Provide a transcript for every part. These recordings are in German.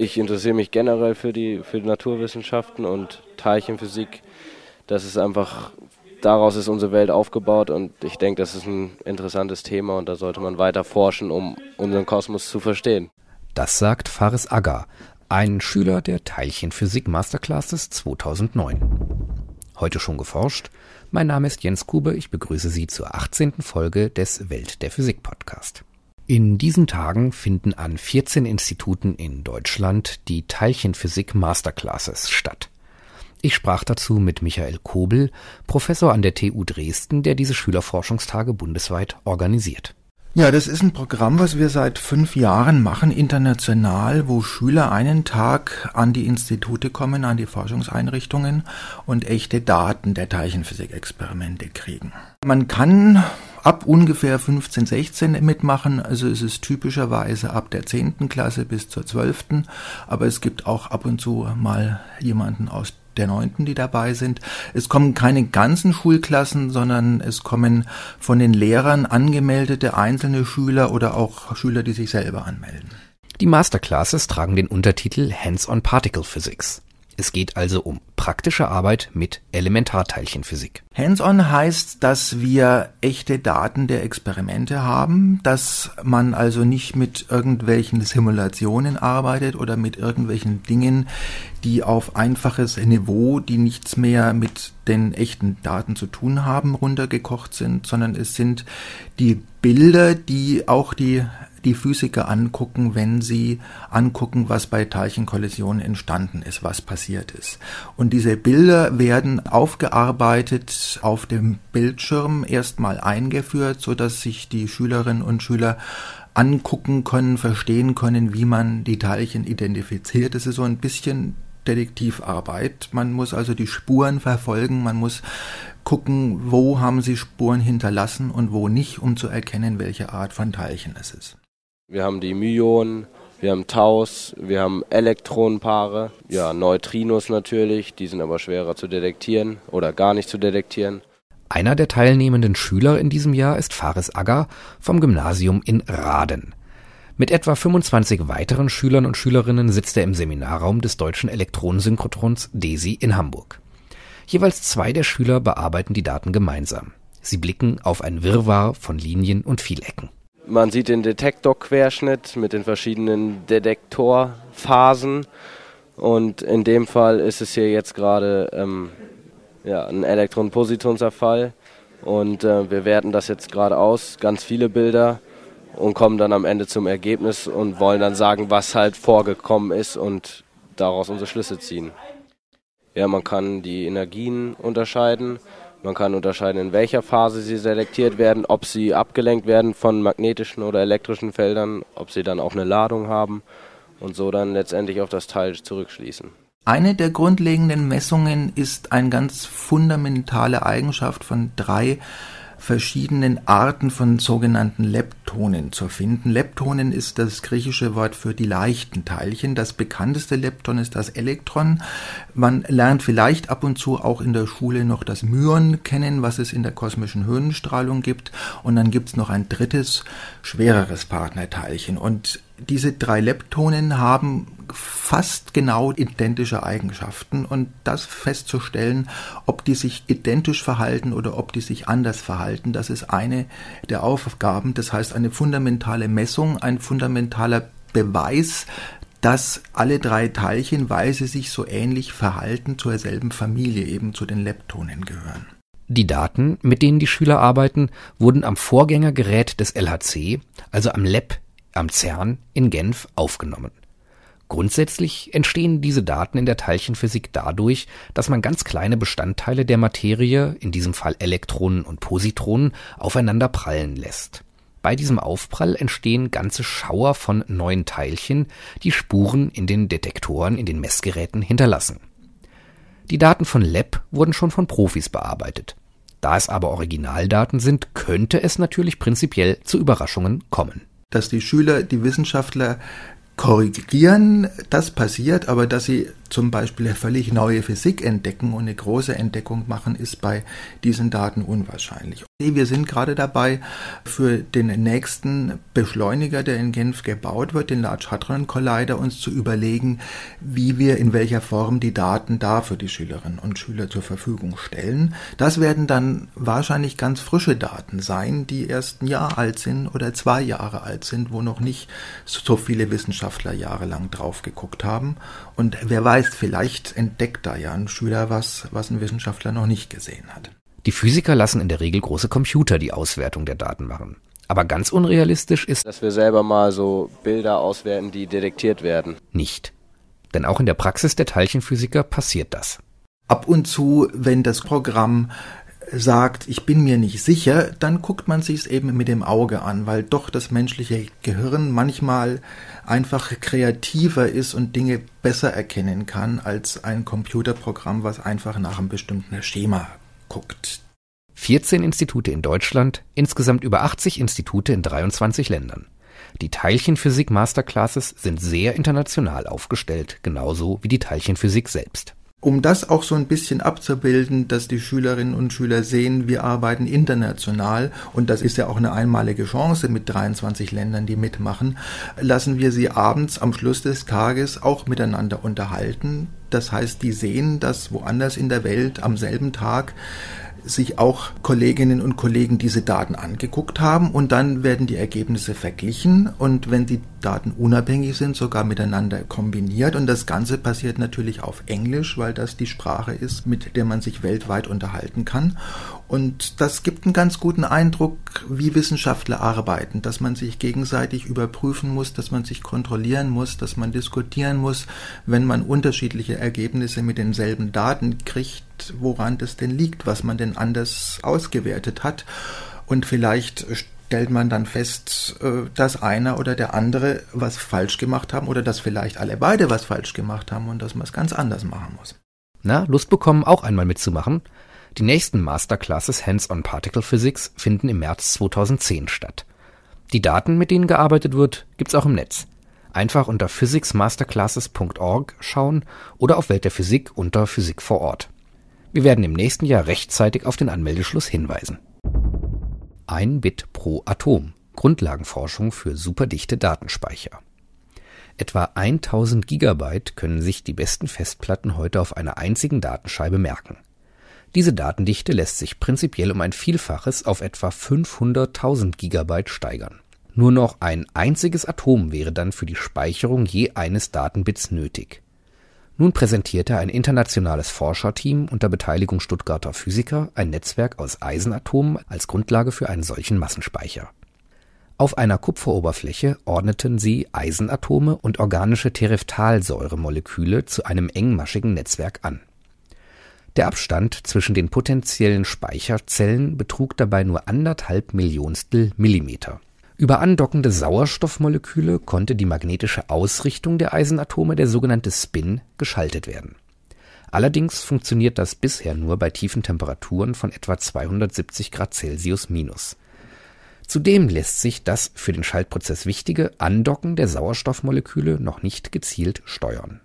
Ich interessiere mich generell für die, für die Naturwissenschaften und Teilchenphysik. Das ist einfach, daraus ist unsere Welt aufgebaut und ich denke, das ist ein interessantes Thema und da sollte man weiter forschen, um unseren Kosmos zu verstehen. Das sagt Faris Aggar, ein Schüler der Teilchenphysik Masterclasses 2009. Heute schon geforscht? Mein Name ist Jens Kube, ich begrüße Sie zur 18. Folge des Welt der Physik Podcast. In diesen Tagen finden an 14 Instituten in Deutschland die Teilchenphysik Masterclasses statt. Ich sprach dazu mit Michael Kobel, Professor an der TU Dresden, der diese Schülerforschungstage bundesweit organisiert. Ja, das ist ein Programm, was wir seit fünf Jahren machen, international, wo Schüler einen Tag an die Institute kommen, an die Forschungseinrichtungen und echte Daten der Teilchenphysik-Experimente kriegen. Man kann ab ungefähr 15, 16 mitmachen. Also es ist typischerweise ab der 10. Klasse bis zur 12. Aber es gibt auch ab und zu mal jemanden aus der 9., die dabei sind. Es kommen keine ganzen Schulklassen, sondern es kommen von den Lehrern angemeldete einzelne Schüler oder auch Schüler, die sich selber anmelden. Die Masterclasses tragen den Untertitel Hands-on Particle Physics. Es geht also um praktische Arbeit mit Elementarteilchenphysik. Hands-on heißt, dass wir echte Daten der Experimente haben, dass man also nicht mit irgendwelchen Simulationen arbeitet oder mit irgendwelchen Dingen, die auf einfaches Niveau, die nichts mehr mit den echten Daten zu tun haben, runtergekocht sind, sondern es sind die Bilder, die auch die die Physiker angucken, wenn sie angucken, was bei Teilchenkollisionen entstanden ist, was passiert ist. Und diese Bilder werden aufgearbeitet auf dem Bildschirm erstmal eingeführt, so dass sich die Schülerinnen und Schüler angucken können, verstehen können, wie man die Teilchen identifiziert. Das ist so ein bisschen Detektivarbeit. Man muss also die Spuren verfolgen, man muss gucken, wo haben sie Spuren hinterlassen und wo nicht, um zu erkennen, welche Art von Teilchen es ist. Wir haben die Myonen, wir haben Taus, wir haben Elektronenpaare, ja, Neutrinos natürlich, die sind aber schwerer zu detektieren oder gar nicht zu detektieren. Einer der teilnehmenden Schüler in diesem Jahr ist Faris Agger vom Gymnasium in Raden. Mit etwa 25 weiteren Schülern und Schülerinnen sitzt er im Seminarraum des Deutschen Elektronensynchrotrons DESI in Hamburg. Jeweils zwei der Schüler bearbeiten die Daten gemeinsam. Sie blicken auf ein Wirrwarr von Linien und Vielecken. Man sieht den Detektorquerschnitt mit den verschiedenen Detektorphasen. Und in dem Fall ist es hier jetzt gerade ähm, ja, ein Elektron-Positrons-Zerfall. Und äh, wir werten das jetzt gerade aus, ganz viele Bilder und kommen dann am Ende zum Ergebnis und wollen dann sagen, was halt vorgekommen ist und daraus unsere Schlüsse ziehen. Ja, man kann die Energien unterscheiden man kann unterscheiden, in welcher Phase sie selektiert werden, ob sie abgelenkt werden von magnetischen oder elektrischen Feldern, ob sie dann auch eine Ladung haben und so dann letztendlich auf das Teil zurückschließen. Eine der grundlegenden Messungen ist eine ganz fundamentale Eigenschaft von drei verschiedenen Arten von sogenannten Leptonen zu finden. Leptonen ist das griechische Wort für die leichten Teilchen. Das bekannteste Lepton ist das Elektron. Man lernt vielleicht ab und zu auch in der Schule noch das Myon kennen, was es in der kosmischen Höhenstrahlung gibt. Und dann gibt es noch ein drittes, schwereres Partnerteilchen. Und diese drei Leptonen haben fast genau identische Eigenschaften und das festzustellen, ob die sich identisch verhalten oder ob die sich anders verhalten, das ist eine der Aufgaben. Das heißt, eine fundamentale Messung, ein fundamentaler Beweis, dass alle drei Teilchen, weil sie sich so ähnlich verhalten, zur selben Familie, eben zu den Leptonen gehören. Die Daten, mit denen die Schüler arbeiten, wurden am Vorgängergerät des LHC, also am LEP am CERN in Genf aufgenommen. Grundsätzlich entstehen diese Daten in der Teilchenphysik dadurch, dass man ganz kleine Bestandteile der Materie, in diesem Fall Elektronen und Positronen, aufeinander prallen lässt. Bei diesem Aufprall entstehen ganze Schauer von neuen Teilchen, die Spuren in den Detektoren, in den Messgeräten hinterlassen. Die Daten von LEP wurden schon von Profis bearbeitet. Da es aber Originaldaten sind, könnte es natürlich prinzipiell zu Überraschungen kommen dass die Schüler, die Wissenschaftler korrigieren, das passiert, aber dass sie zum Beispiel eine völlig neue Physik entdecken und eine große Entdeckung machen, ist bei diesen Daten unwahrscheinlich. Wir sind gerade dabei, für den nächsten Beschleuniger, der in Genf gebaut wird, den Large Hadron Collider, uns zu überlegen, wie wir in welcher Form die Daten da für die Schülerinnen und Schüler zur Verfügung stellen. Das werden dann wahrscheinlich ganz frische Daten sein, die erst ein Jahr alt sind oder zwei Jahre alt sind, wo noch nicht so viele Wissenschaftler jahrelang drauf geguckt haben. Und wer weiß, vielleicht entdeckt da ja ein Schüler was, was ein Wissenschaftler noch nicht gesehen hat. Die Physiker lassen in der Regel große Computer die Auswertung der Daten machen. Aber ganz unrealistisch ist, dass wir selber mal so Bilder auswerten, die detektiert werden. Nicht. Denn auch in der Praxis der Teilchenphysiker passiert das. Ab und zu, wenn das Programm sagt, ich bin mir nicht sicher, dann guckt man sich es eben mit dem Auge an, weil doch das menschliche Gehirn manchmal einfach kreativer ist und Dinge besser erkennen kann als ein Computerprogramm, was einfach nach einem bestimmten Schema guckt. 14 Institute in Deutschland, insgesamt über 80 Institute in 23 Ländern. Die Teilchenphysik Masterclasses sind sehr international aufgestellt, genauso wie die Teilchenphysik selbst. Um das auch so ein bisschen abzubilden, dass die Schülerinnen und Schüler sehen, wir arbeiten international und das ist ja auch eine einmalige Chance mit 23 Ländern, die mitmachen, lassen wir sie abends am Schluss des Tages auch miteinander unterhalten. Das heißt, die sehen, dass woanders in der Welt am selben Tag sich auch Kolleginnen und Kollegen diese Daten angeguckt haben und dann werden die Ergebnisse verglichen und wenn die Daten unabhängig sind, sogar miteinander kombiniert. Und das Ganze passiert natürlich auf Englisch, weil das die Sprache ist, mit der man sich weltweit unterhalten kann. Und das gibt einen ganz guten Eindruck, wie Wissenschaftler arbeiten, dass man sich gegenseitig überprüfen muss, dass man sich kontrollieren muss, dass man diskutieren muss, wenn man unterschiedliche Ergebnisse mit denselben Daten kriegt, woran das denn liegt, was man denn anders ausgewertet hat. Und vielleicht stellt man dann fest, äh, dass einer oder der andere was falsch gemacht haben oder dass vielleicht alle beide was falsch gemacht haben und dass man es ganz anders machen muss. Na, Lust bekommen, auch einmal mitzumachen? Die nächsten Masterclasses Hands-on Particle Physics finden im März 2010 statt. Die Daten, mit denen gearbeitet wird, gibt's auch im Netz. Einfach unter physicsmasterclasses.org schauen oder auf Welt der Physik unter Physik vor Ort. Wir werden im nächsten Jahr rechtzeitig auf den Anmeldeschluss hinweisen. Ein Bit pro Atom. Grundlagenforschung für superdichte Datenspeicher. Etwa 1000 Gigabyte können sich die besten Festplatten heute auf einer einzigen Datenscheibe merken. Diese Datendichte lässt sich prinzipiell um ein Vielfaches auf etwa 500.000 Gigabyte steigern. Nur noch ein einziges Atom wäre dann für die Speicherung je eines Datenbits nötig. Nun präsentierte ein internationales Forscherteam unter Beteiligung Stuttgarter Physiker ein Netzwerk aus Eisenatomen als Grundlage für einen solchen Massenspeicher. Auf einer Kupferoberfläche ordneten sie Eisenatome und organische Tereftalsäuremoleküle zu einem engmaschigen Netzwerk an der Abstand zwischen den potenziellen Speicherzellen betrug dabei nur anderthalb Millionstel Millimeter. Über andockende Sauerstoffmoleküle konnte die magnetische Ausrichtung der Eisenatome, der sogenannte Spin, geschaltet werden. Allerdings funktioniert das bisher nur bei tiefen Temperaturen von etwa 270 Grad Celsius minus. Zudem lässt sich das für den Schaltprozess wichtige Andocken der Sauerstoffmoleküle noch nicht gezielt steuern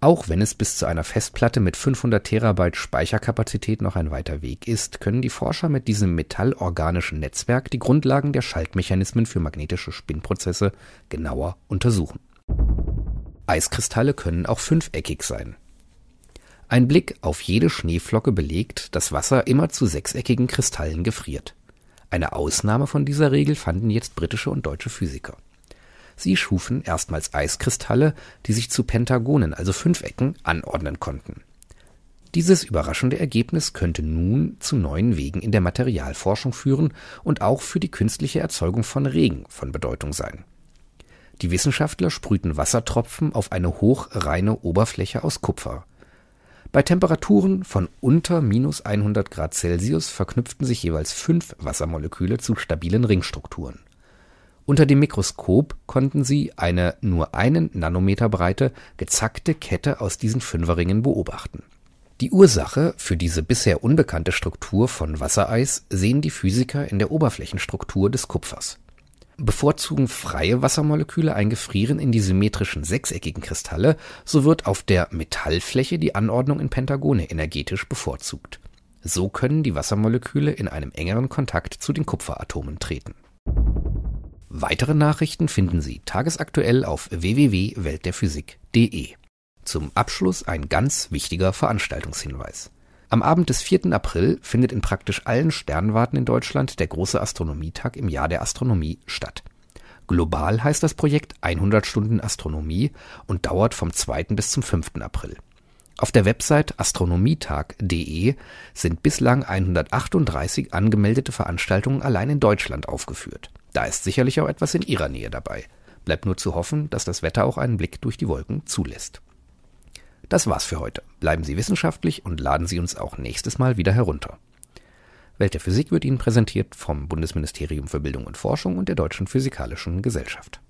auch wenn es bis zu einer Festplatte mit 500 Terabyte Speicherkapazität noch ein weiter Weg ist, können die Forscher mit diesem metallorganischen Netzwerk die Grundlagen der Schaltmechanismen für magnetische Spinnprozesse genauer untersuchen. Eiskristalle können auch fünfeckig sein. Ein Blick auf jede Schneeflocke belegt, dass Wasser immer zu sechseckigen Kristallen gefriert. Eine Ausnahme von dieser Regel fanden jetzt britische und deutsche Physiker Sie schufen erstmals Eiskristalle, die sich zu Pentagonen, also Fünfecken, anordnen konnten. Dieses überraschende Ergebnis könnte nun zu neuen Wegen in der Materialforschung führen und auch für die künstliche Erzeugung von Regen von Bedeutung sein. Die Wissenschaftler sprühten Wassertropfen auf eine hochreine Oberfläche aus Kupfer. Bei Temperaturen von unter minus 100 Grad Celsius verknüpften sich jeweils fünf Wassermoleküle zu stabilen Ringstrukturen unter dem Mikroskop konnten sie eine nur einen Nanometer breite, gezackte Kette aus diesen Fünferringen beobachten. Die Ursache für diese bisher unbekannte Struktur von Wassereis sehen die Physiker in der Oberflächenstruktur des Kupfers. Bevorzugen freie Wassermoleküle ein Gefrieren in die symmetrischen sechseckigen Kristalle, so wird auf der Metallfläche die Anordnung in Pentagone energetisch bevorzugt. So können die Wassermoleküle in einem engeren Kontakt zu den Kupferatomen treten. Weitere Nachrichten finden Sie tagesaktuell auf www.weltderphysik.de. Zum Abschluss ein ganz wichtiger Veranstaltungshinweis. Am Abend des 4. April findet in praktisch allen Sternwarten in Deutschland der große Astronomietag im Jahr der Astronomie statt. Global heißt das Projekt 100 Stunden Astronomie und dauert vom 2. bis zum 5. April. Auf der Website astronomietag.de sind bislang 138 angemeldete Veranstaltungen allein in Deutschland aufgeführt. Da ist sicherlich auch etwas in Ihrer Nähe dabei. Bleibt nur zu hoffen, dass das Wetter auch einen Blick durch die Wolken zulässt. Das war's für heute. Bleiben Sie wissenschaftlich und laden Sie uns auch nächstes Mal wieder herunter. Welt der Physik wird Ihnen präsentiert vom Bundesministerium für Bildung und Forschung und der Deutschen Physikalischen Gesellschaft.